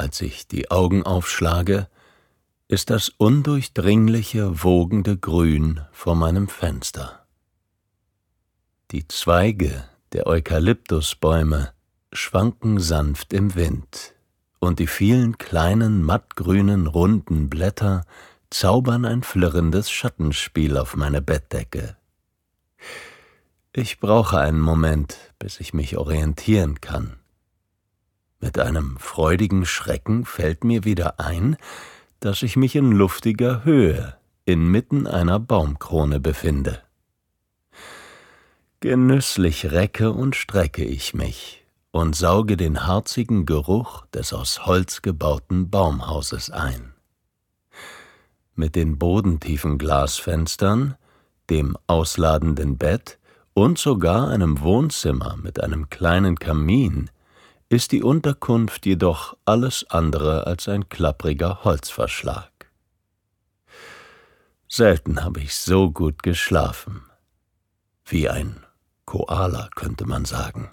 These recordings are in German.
als ich die Augen aufschlage, ist das undurchdringliche, wogende Grün vor meinem Fenster. Die Zweige der Eukalyptusbäume schwanken sanft im Wind, und die vielen kleinen, mattgrünen, runden Blätter zaubern ein flirrendes Schattenspiel auf meine Bettdecke. Ich brauche einen Moment, bis ich mich orientieren kann. Mit einem freudigen Schrecken fällt mir wieder ein, dass ich mich in luftiger Höhe inmitten einer Baumkrone befinde. Genüsslich recke und strecke ich mich und sauge den harzigen Geruch des aus Holz gebauten Baumhauses ein. Mit den bodentiefen Glasfenstern, dem ausladenden Bett und sogar einem Wohnzimmer mit einem kleinen Kamin ist die Unterkunft jedoch alles andere als ein klappriger Holzverschlag. Selten habe ich so gut geschlafen. Wie ein Koala könnte man sagen.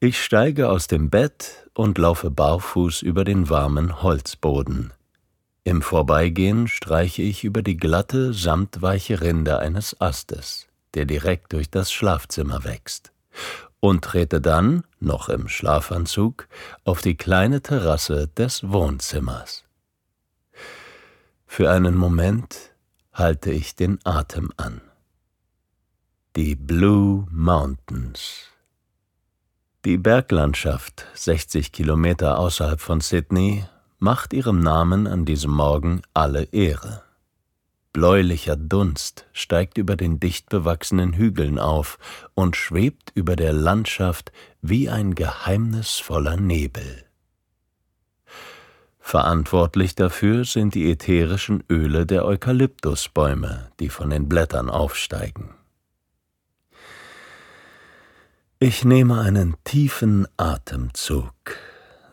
Ich steige aus dem Bett und laufe barfuß über den warmen Holzboden. Im Vorbeigehen streiche ich über die glatte, samtweiche Rinde eines Astes, der direkt durch das Schlafzimmer wächst, und trete dann, noch im Schlafanzug, auf die kleine Terrasse des Wohnzimmers. Für einen Moment halte ich den Atem an. Die Blue Mountains. Die Berglandschaft, 60 Kilometer außerhalb von Sydney, macht ihrem Namen an diesem Morgen alle Ehre. Bläulicher Dunst steigt über den dicht bewachsenen Hügeln auf und schwebt über der Landschaft wie ein geheimnisvoller Nebel. Verantwortlich dafür sind die ätherischen Öle der Eukalyptusbäume, die von den Blättern aufsteigen. Ich nehme einen tiefen Atemzug,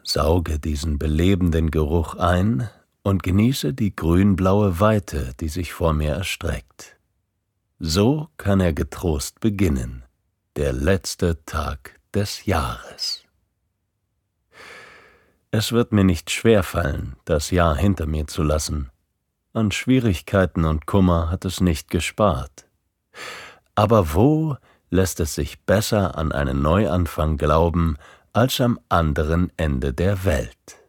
sauge diesen belebenden Geruch ein und genieße die grünblaue Weite, die sich vor mir erstreckt. So kann er getrost beginnen, der letzte Tag des Jahres. Es wird mir nicht schwer fallen, das Jahr hinter mir zu lassen. An Schwierigkeiten und Kummer hat es nicht gespart. Aber wo lässt es sich besser an einen Neuanfang glauben als am anderen Ende der Welt,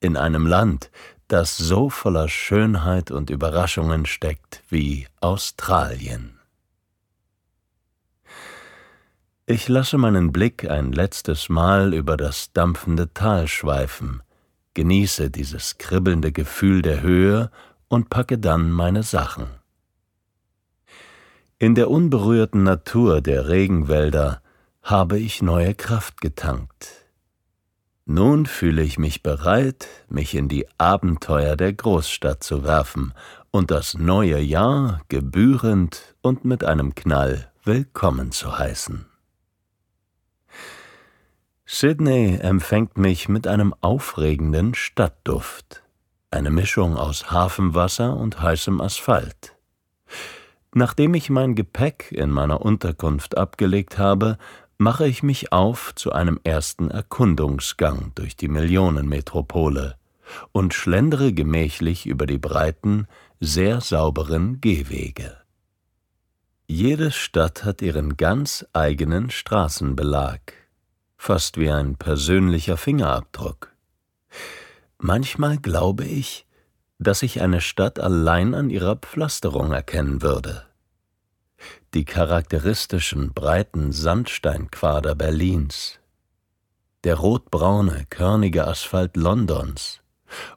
in einem Land, das so voller Schönheit und Überraschungen steckt wie Australien. Ich lasse meinen Blick ein letztes Mal über das dampfende Tal schweifen, genieße dieses kribbelnde Gefühl der Höhe und packe dann meine Sachen. In der unberührten Natur der Regenwälder habe ich neue Kraft getankt. Nun fühle ich mich bereit, mich in die Abenteuer der Großstadt zu werfen und das neue Jahr gebührend und mit einem Knall willkommen zu heißen. Sydney empfängt mich mit einem aufregenden Stadtduft, eine Mischung aus Hafenwasser und heißem Asphalt. Nachdem ich mein Gepäck in meiner Unterkunft abgelegt habe, mache ich mich auf zu einem ersten Erkundungsgang durch die Millionenmetropole und schlendere gemächlich über die breiten, sehr sauberen Gehwege. Jede Stadt hat ihren ganz eigenen Straßenbelag, fast wie ein persönlicher Fingerabdruck. Manchmal glaube ich, dass ich eine Stadt allein an ihrer Pflasterung erkennen würde. Die charakteristischen breiten Sandsteinquader Berlins, der rotbraune, körnige Asphalt Londons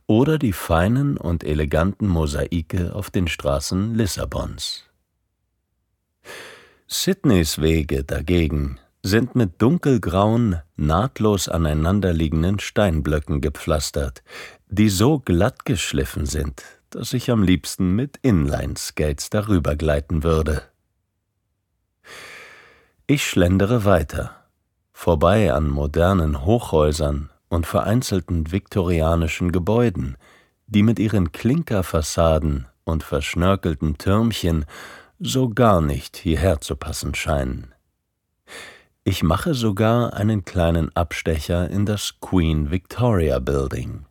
oder die feinen und eleganten Mosaike auf den Straßen Lissabons. Sydneys Wege dagegen sind mit dunkelgrauen, nahtlos aneinanderliegenden Steinblöcken gepflastert, die so glatt geschliffen sind, dass ich am liebsten mit Inline-Skates darüber gleiten würde. Ich schlendere weiter, vorbei an modernen Hochhäusern und vereinzelten viktorianischen Gebäuden, die mit ihren Klinkerfassaden und verschnörkelten Türmchen so gar nicht hierher zu passen scheinen. Ich mache sogar einen kleinen Abstecher in das Queen Victoria Building.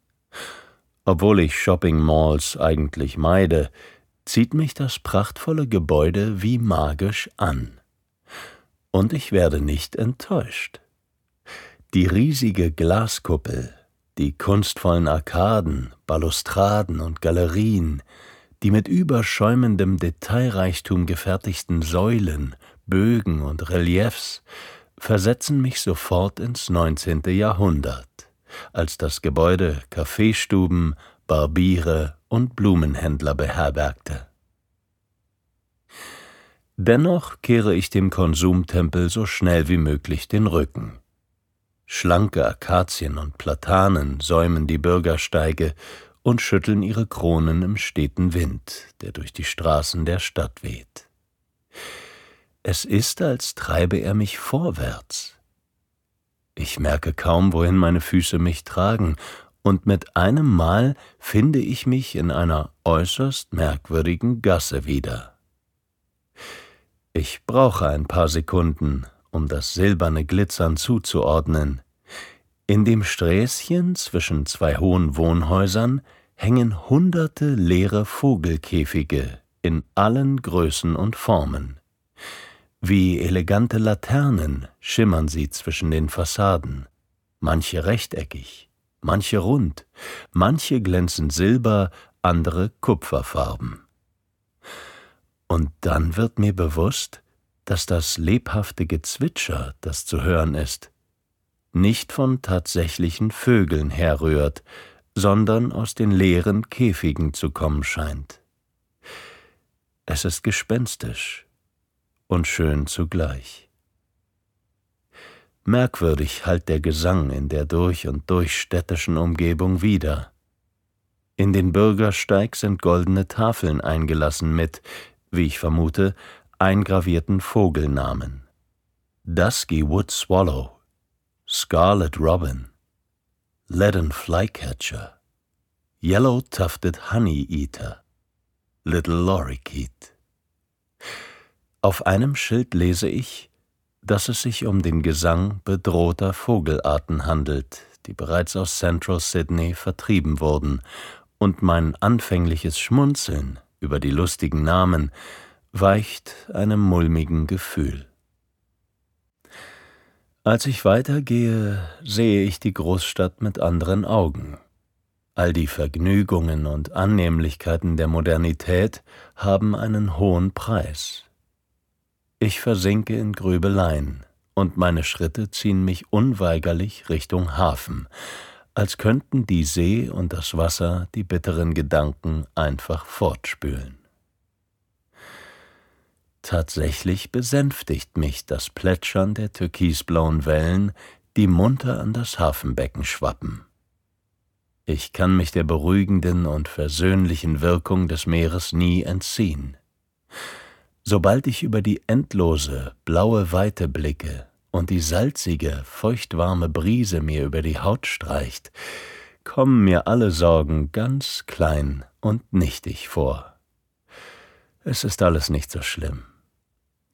Obwohl ich Shopping Malls eigentlich meide, zieht mich das prachtvolle Gebäude wie magisch an. Und ich werde nicht enttäuscht. Die riesige Glaskuppel, die kunstvollen Arkaden, Balustraden und Galerien, die mit überschäumendem Detailreichtum gefertigten Säulen, Bögen und Reliefs versetzen mich sofort ins 19. Jahrhundert, als das Gebäude Kaffeestuben, Barbiere und Blumenhändler beherbergte. Dennoch kehre ich dem Konsumtempel so schnell wie möglich den Rücken. Schlanke Akazien und Platanen säumen die Bürgersteige und schütteln ihre Kronen im steten Wind, der durch die Straßen der Stadt weht. Es ist, als treibe er mich vorwärts. Ich merke kaum, wohin meine Füße mich tragen, und mit einem Mal finde ich mich in einer äußerst merkwürdigen Gasse wieder. Ich brauche ein paar Sekunden, um das silberne Glitzern zuzuordnen. In dem Sträßchen zwischen zwei hohen Wohnhäusern hängen hunderte leere Vogelkäfige in allen Größen und Formen. Wie elegante Laternen schimmern sie zwischen den Fassaden, manche rechteckig, manche rund, manche glänzen silber, andere kupferfarben. Und dann wird mir bewusst, dass das lebhafte Gezwitscher, das zu hören ist, nicht von tatsächlichen Vögeln herrührt, sondern aus den leeren Käfigen zu kommen scheint. Es ist gespenstisch und schön zugleich. Merkwürdig hallt der Gesang in der durch und durch städtischen Umgebung wieder. In den Bürgersteig sind goldene Tafeln eingelassen mit, wie ich vermute, eingravierten Vogelnamen. Dusky Wood Swallow, Scarlet Robin, Leaden Flycatcher, Yellow Tufted Honey Eater, Little Lorikeet. Auf einem Schild lese ich, dass es sich um den Gesang bedrohter Vogelarten handelt, die bereits aus Central Sydney vertrieben wurden, und mein anfängliches Schmunzeln über die lustigen Namen weicht einem mulmigen Gefühl. Als ich weitergehe, sehe ich die Großstadt mit anderen Augen. All die Vergnügungen und Annehmlichkeiten der Modernität haben einen hohen Preis. Ich versinke in Grübeleien, und meine Schritte ziehen mich unweigerlich Richtung Hafen, als könnten die See und das Wasser die bitteren Gedanken einfach fortspülen. Tatsächlich besänftigt mich das Plätschern der türkisblauen Wellen, die munter an das Hafenbecken schwappen. Ich kann mich der beruhigenden und versöhnlichen Wirkung des Meeres nie entziehen. Sobald ich über die endlose, blaue Weite blicke und die salzige, feuchtwarme Brise mir über die Haut streicht, kommen mir alle Sorgen ganz klein und nichtig vor. Es ist alles nicht so schlimm,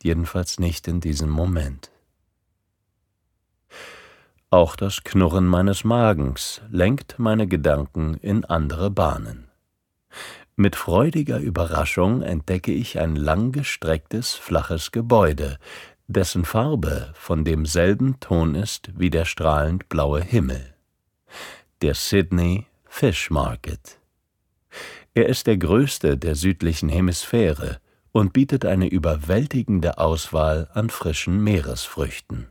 jedenfalls nicht in diesem Moment. Auch das Knurren meines Magens lenkt meine Gedanken in andere Bahnen. Mit freudiger Überraschung entdecke ich ein langgestrecktes, flaches Gebäude, dessen Farbe von demselben Ton ist wie der strahlend blaue Himmel. Der Sydney Fish Market. Er ist der größte der südlichen Hemisphäre und bietet eine überwältigende Auswahl an frischen Meeresfrüchten.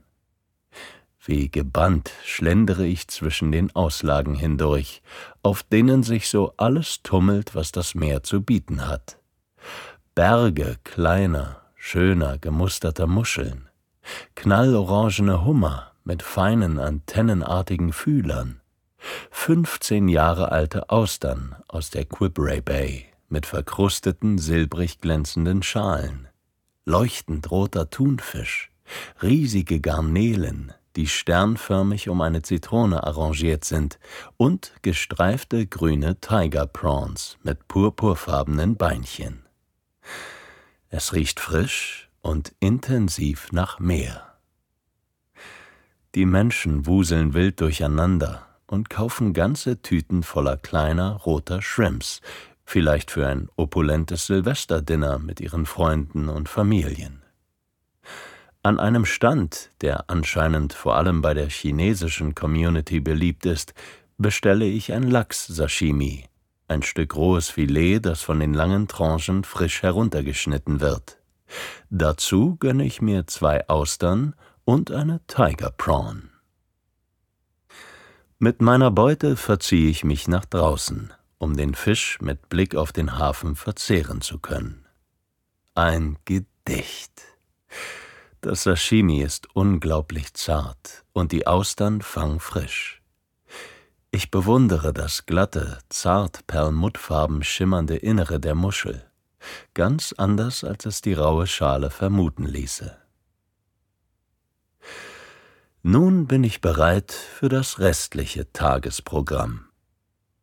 Wie gebannt schlendere ich zwischen den Auslagen hindurch, auf denen sich so alles tummelt, was das Meer zu bieten hat. Berge kleiner, schöner, gemusterter Muscheln, knallorangene Hummer mit feinen, antennenartigen Fühlern, fünfzehn Jahre alte Austern aus der Quibray Bay mit verkrusteten, silbrig glänzenden Schalen, leuchtend roter Thunfisch, riesige Garnelen, die sternförmig um eine Zitrone arrangiert sind, und gestreifte grüne Tiger Prawns mit purpurfarbenen Beinchen. Es riecht frisch und intensiv nach Meer. Die Menschen wuseln wild durcheinander und kaufen ganze Tüten voller kleiner roter Shrimps, vielleicht für ein opulentes Silvesterdinner mit ihren Freunden und Familien. An einem Stand, der anscheinend vor allem bei der chinesischen Community beliebt ist, bestelle ich ein Lachs-Sashimi, ein Stück rohes Filet, das von den langen Tranchen frisch heruntergeschnitten wird. Dazu gönne ich mir zwei Austern und eine Tiger Prawn. Mit meiner Beute verziehe ich mich nach draußen, um den Fisch mit Blick auf den Hafen verzehren zu können. Ein Gedicht. Das Sashimi ist unglaublich zart und die Austern fangfrisch. Ich bewundere das glatte, zart perlmuttfarben schimmernde Innere der Muschel, ganz anders als es die raue Schale vermuten ließe. Nun bin ich bereit für das restliche Tagesprogramm.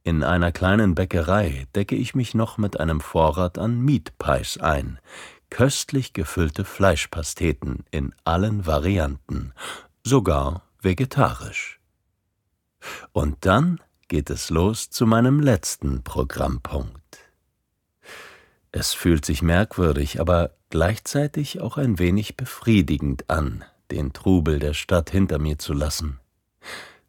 In einer kleinen Bäckerei decke ich mich noch mit einem Vorrat an Meat ein, köstlich gefüllte Fleischpasteten in allen Varianten, sogar vegetarisch. Und dann geht es los zu meinem letzten Programmpunkt. Es fühlt sich merkwürdig, aber gleichzeitig auch ein wenig befriedigend an, den Trubel der Stadt hinter mir zu lassen.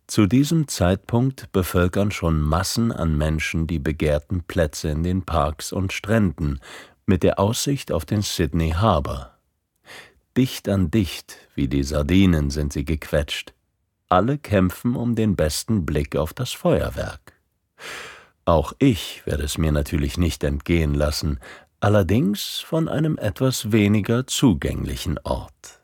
Zu diesem Zeitpunkt bevölkern schon Massen an Menschen die begehrten Plätze in den Parks und Stränden, mit der Aussicht auf den Sydney Harbour. Dicht an dicht, wie die Sardinen, sind sie gequetscht. Alle kämpfen um den besten Blick auf das Feuerwerk. Auch ich werde es mir natürlich nicht entgehen lassen, allerdings von einem etwas weniger zugänglichen Ort.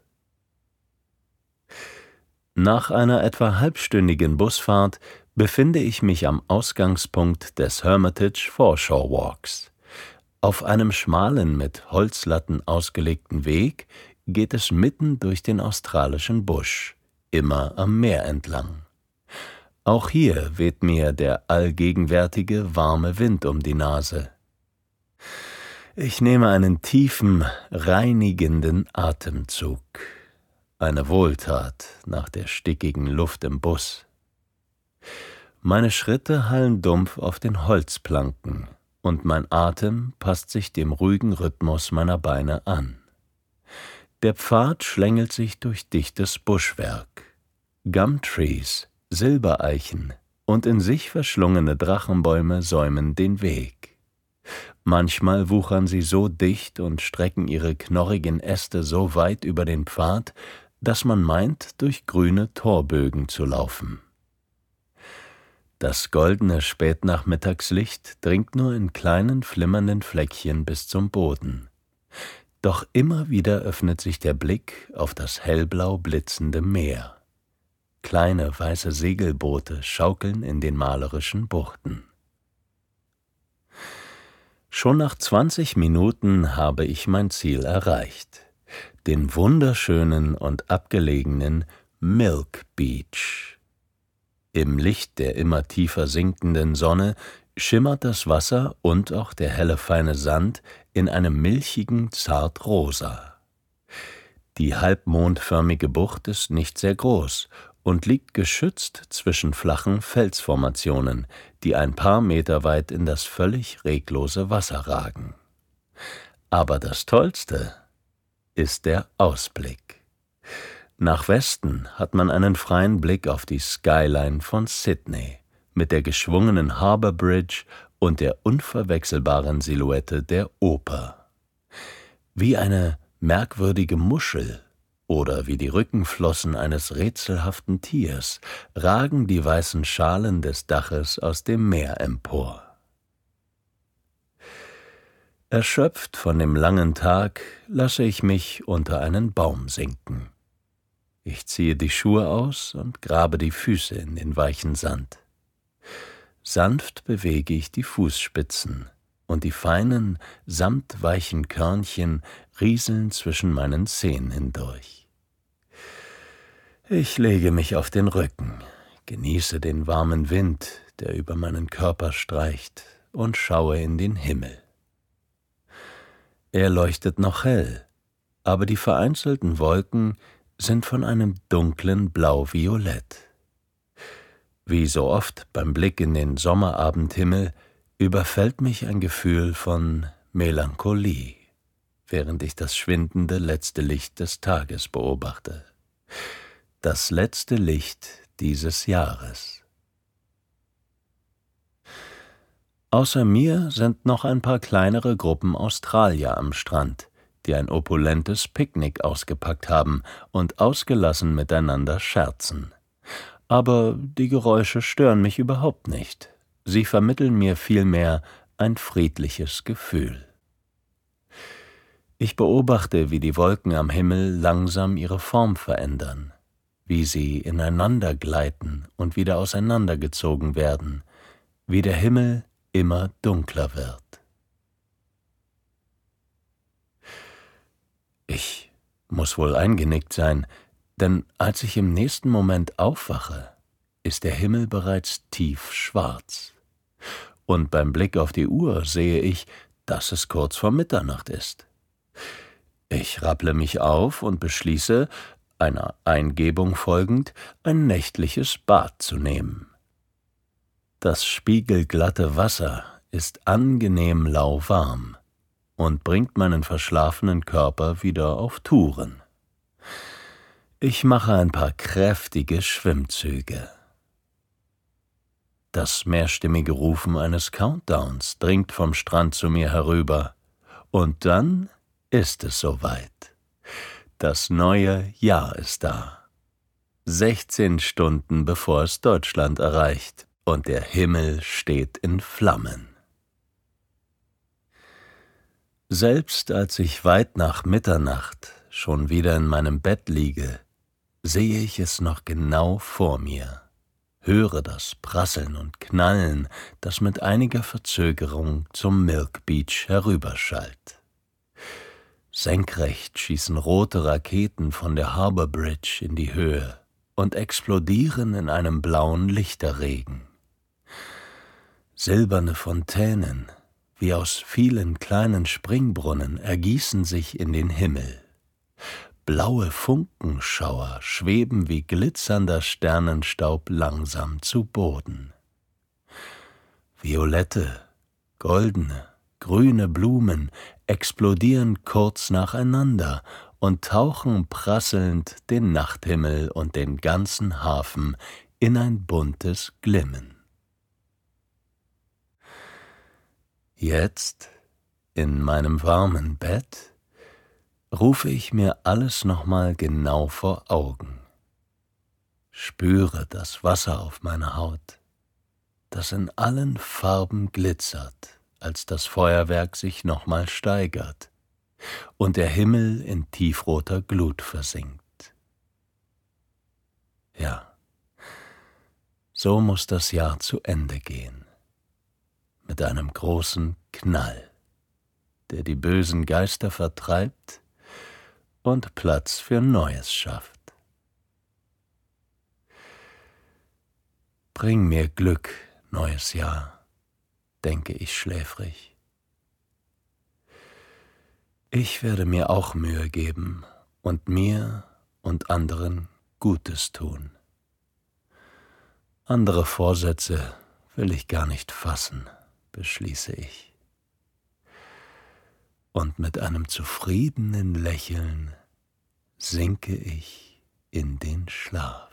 Nach einer etwa halbstündigen Busfahrt befinde ich mich am Ausgangspunkt des Hermitage Foreshore Walks. Auf einem schmalen, mit Holzlatten ausgelegten Weg geht es mitten durch den australischen Busch, immer am Meer entlang. Auch hier weht mir der allgegenwärtige warme Wind um die Nase. Ich nehme einen tiefen, reinigenden Atemzug. Eine Wohltat nach der stickigen Luft im Bus. Meine Schritte hallen dumpf auf den Holzplanken, und mein Atem passt sich dem ruhigen Rhythmus meiner Beine an. Der Pfad schlängelt sich durch dichtes Buschwerk. Gumtrees, Silbereichen und in sich verschlungene Drachenbäume säumen den Weg. Manchmal wuchern sie so dicht und strecken ihre knorrigen Äste so weit über den Pfad, dass man meint, durch grüne Torbögen zu laufen. Das goldene Spätnachmittagslicht dringt nur in kleinen flimmernden Fleckchen bis zum Boden. Doch immer wieder öffnet sich der Blick auf das hellblau blitzende Meer. Kleine weiße Segelboote schaukeln in den malerischen Buchten. Schon nach zwanzig Minuten habe ich mein Ziel erreicht. den wunderschönen und abgelegenen Milk Beach. Im Licht der immer tiefer sinkenden Sonne schimmert das Wasser und auch der helle feine Sand in einem milchigen Zartrosa. Die halbmondförmige Bucht ist nicht sehr groß und liegt geschützt zwischen flachen Felsformationen, die ein paar Meter weit in das völlig reglose Wasser ragen. Aber das Tollste ist der Ausblick. Nach Westen hat man einen freien Blick auf die Skyline von Sydney mit der geschwungenen Harbour Bridge und der unverwechselbaren Silhouette der Oper. Wie eine merkwürdige Muschel oder wie die Rückenflossen eines rätselhaften Tiers ragen die weißen Schalen des Daches aus dem Meer empor. Erschöpft von dem langen Tag lasse ich mich unter einen Baum sinken. Ich ziehe die Schuhe aus und grabe die Füße in den weichen Sand. Sanft bewege ich die Fußspitzen, und die feinen, samtweichen Körnchen rieseln zwischen meinen Zehen hindurch. Ich lege mich auf den Rücken, genieße den warmen Wind, der über meinen Körper streicht, und schaue in den Himmel. Er leuchtet noch hell, aber die vereinzelten Wolken sind von einem dunklen Blau-Violett. Wie so oft beim Blick in den Sommerabendhimmel überfällt mich ein Gefühl von Melancholie, während ich das schwindende letzte Licht des Tages beobachte. Das letzte Licht dieses Jahres. Außer mir sind noch ein paar kleinere Gruppen Australier am Strand, die ein opulentes Picknick ausgepackt haben und ausgelassen miteinander scherzen. Aber die Geräusche stören mich überhaupt nicht. Sie vermitteln mir vielmehr ein friedliches Gefühl. Ich beobachte, wie die Wolken am Himmel langsam ihre Form verändern, wie sie ineinander gleiten und wieder auseinandergezogen werden, wie der Himmel immer dunkler wird. Ich muss wohl eingenickt sein, denn als ich im nächsten Moment aufwache, ist der Himmel bereits tief schwarz. Und beim Blick auf die Uhr sehe ich, dass es kurz vor Mitternacht ist. Ich rapple mich auf und beschließe, einer Eingebung folgend, ein nächtliches Bad zu nehmen. Das spiegelglatte Wasser ist angenehm lauwarm und bringt meinen verschlafenen Körper wieder auf Touren. Ich mache ein paar kräftige Schwimmzüge. Das mehrstimmige Rufen eines Countdowns dringt vom Strand zu mir herüber, und dann ist es soweit. Das neue Jahr ist da. 16 Stunden bevor es Deutschland erreicht, und der Himmel steht in Flammen. Selbst als ich weit nach Mitternacht schon wieder in meinem Bett liege, sehe ich es noch genau vor mir, höre das Prasseln und Knallen, das mit einiger Verzögerung zum Milk Beach herüberschallt. Senkrecht schießen rote Raketen von der Harbour Bridge in die Höhe und explodieren in einem blauen Lichterregen. Silberne Fontänen, wie aus vielen kleinen Springbrunnen, ergießen sich in den Himmel. Blaue Funkenschauer schweben wie glitzernder Sternenstaub langsam zu Boden. Violette, goldene, grüne Blumen explodieren kurz nacheinander und tauchen prasselnd den Nachthimmel und den ganzen Hafen in ein buntes Glimmen. Jetzt, in meinem warmen Bett, rufe ich mir alles nochmal genau vor Augen. Spüre das Wasser auf meiner Haut, das in allen Farben glitzert, als das Feuerwerk sich nochmal steigert und der Himmel in tiefroter Glut versinkt. Ja, so muss das Jahr zu Ende gehen, mit einem großen Knall, der die bösen Geister vertreibt und Platz für Neues schafft. Bring mir Glück, neues Jahr, denke ich schläfrig. Ich werde mir auch Mühe geben und mir und anderen Gutes tun. Andere Vorsätze will ich gar nicht fassen, beschließe ich. Und mit einem zufriedenen Lächeln sinke ich in den Schlaf.